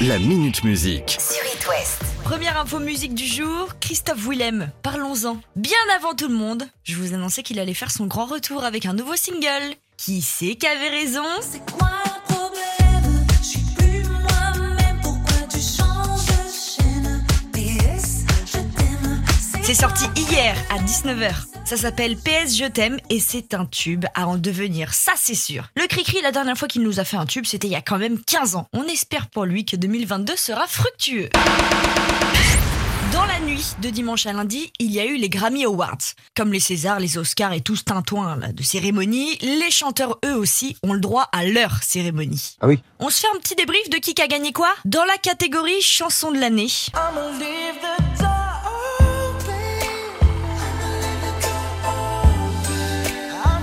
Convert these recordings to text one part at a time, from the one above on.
La Minute Musique. sur It West. Première info musique du jour, Christophe Willem, parlons-en. Bien avant tout le monde, je vous annonçais qu'il allait faire son grand retour avec un nouveau single. Qui c'est qui avait raison? C'est quoi le problème? Je suis plus moi-même. Pourquoi tu changes de chaîne? PS, je t'aime. C'est sorti hier à 19h. Ça s'appelle PS Je t'aime et c'est un tube à en devenir, ça c'est sûr. Le Cricri, la dernière fois qu'il nous a fait un tube, c'était il y a quand même 15 ans. On espère pour lui que 2022 sera fructueux. Dans la nuit de dimanche à lundi, il y a eu les Grammy Awards. Comme les Césars, les Oscars et tout ce tintouin là, de cérémonie, les chanteurs eux aussi ont le droit à leur cérémonie. Ah oui On se fait un petit débrief de qui a gagné quoi? Dans la catégorie chanson de l'année,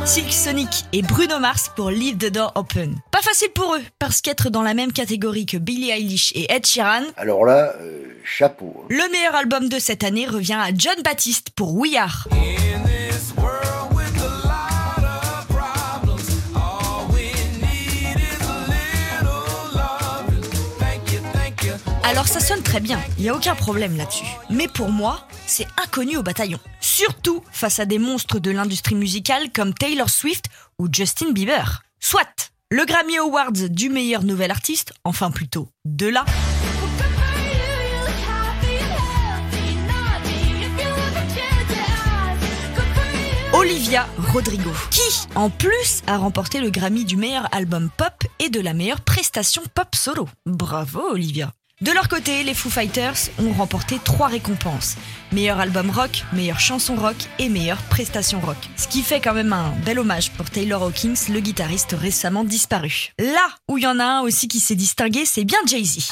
Silk Sonic et Bruno Mars pour Leave the Door Open. Pas facile pour eux, parce qu'être dans la même catégorie que Billie Eilish et Ed Sheeran, Alors là, euh, chapeau. hein. le meilleur album de cette année revient à John Baptiste pour We Are. Alors ça sonne très bien, il n'y a aucun problème là-dessus. Mais pour moi, c'est inconnu au bataillon. Surtout face à des monstres de l'industrie musicale comme Taylor Swift ou Justin Bieber. Soit le Grammy Awards du meilleur nouvel artiste, enfin plutôt de là. Olivia Rodrigo, qui, en plus, a remporté le Grammy du meilleur album pop et de la meilleure prestation pop solo. Bravo Olivia. De leur côté, les Foo Fighters ont remporté trois récompenses. Meilleur album rock, meilleure chanson rock et meilleure prestation rock. Ce qui fait quand même un bel hommage pour Taylor Hawkins, le guitariste récemment disparu. Là où il y en a un aussi qui s'est distingué, c'est bien Jay-Z.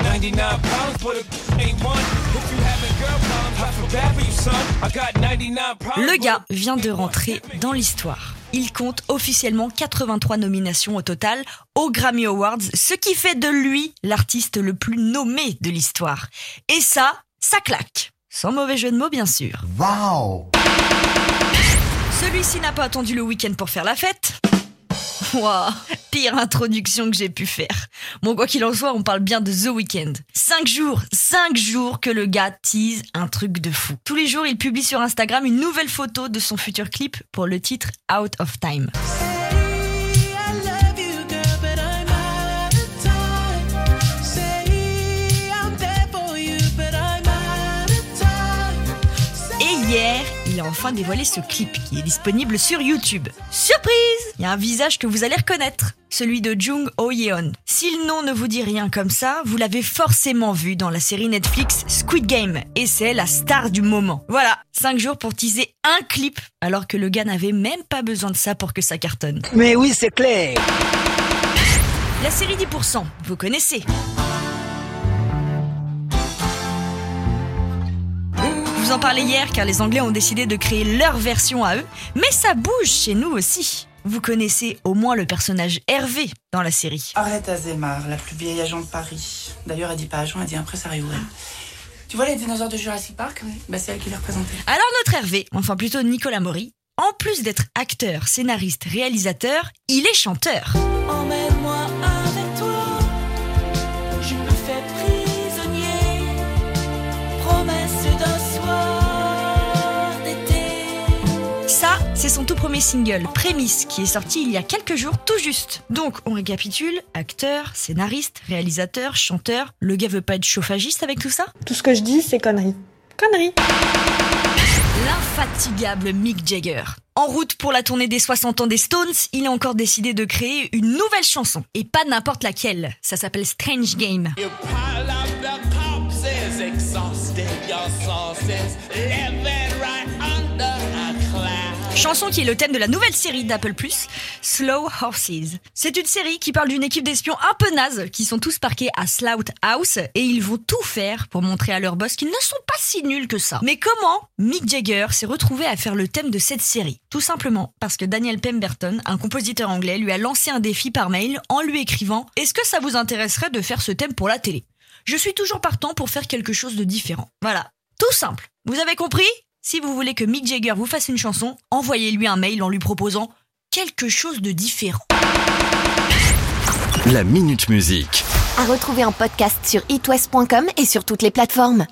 99 problems, but it ain't one. If you having girl problems, I feel bad for you, son. I got 99 problems. Le gars vient de rentrer dans l'histoire. Il compte officiellement 83 nominations au total aux Grammy Awards, ce qui fait de lui l'artiste le plus nommé de l'histoire. Et ça, ça claque. Sans mauvais jeu de mots, bien sûr. Waouh Celui-ci n'a pas attendu le week-end pour faire la fête. Pire introduction que j'ai pu faire. Bon, quoi qu'il en soit, on parle bien de The Weeknd. Cinq jours, cinq jours que le gars tease un truc de fou. Tous les jours, il publie sur Instagram une nouvelle photo de son futur clip pour le titre Out of Time. A enfin dévoilé ce clip qui est disponible sur YouTube. Surprise Il y a un visage que vous allez reconnaître, celui de Jung Oh Yeon. Si le nom ne vous dit rien comme ça, vous l'avez forcément vu dans la série Netflix Squid Game, et c'est la star du moment. Voilà, 5 jours pour teaser un clip, alors que le gars n'avait même pas besoin de ça pour que ça cartonne. Mais oui, c'est clair. La série 10%, vous connaissez. Vous en parlais hier car les Anglais ont décidé de créer leur version à eux, mais ça bouge chez nous aussi. Vous connaissez au moins le personnage Hervé dans la série. Arrête Azemar, la plus vieille agent de Paris. D'ailleurs, elle dit pas agent, elle dit impresario. elle. Tu vois les dinosaures de Jurassic Park? Bah, c'est elle qui les représentait. Alors notre Hervé, enfin plutôt Nicolas Maury, en plus d'être acteur, scénariste, réalisateur, il est chanteur. Emmène-moi c'est son tout premier single, Prémisse, qui est sorti il y a quelques jours tout juste. Donc, on récapitule, acteur, scénariste, réalisateur, chanteur, le gars veut pas être chauffagiste avec tout ça? Tout ce que je dis, c'est conneries. Conneries. L'infatigable Mick Jagger. En route pour la tournée des 60 ans des Stones, il a encore décidé de créer une nouvelle chanson. Et pas n'importe laquelle. Ça s'appelle Strange Game. Chanson qui est le thème de la nouvelle série d'Apple+, Slow Horses. C'est une série qui parle d'une équipe d'espions un peu naze qui sont tous parqués à Slough House et ils vont tout faire pour montrer à leur boss qu'ils ne sont pas si nuls que ça. Mais comment Mick Jagger s'est retrouvé à faire le thème de cette série? Tout simplement parce que Daniel Pemberton, un compositeur anglais, lui a lancé un défi par mail en lui écrivant « Est-ce que ça vous intéresserait de faire ce thème pour la télé ?» Je suis toujours partant pour faire quelque chose de différent. Voilà. Tout simple. Vous avez compris? Si vous voulez que Mick Jagger vous fasse une chanson, envoyez-lui un mail en lui proposant quelque chose de différent. La Minute Musique. À retrouver en podcast sur itwest.com et sur toutes les plateformes.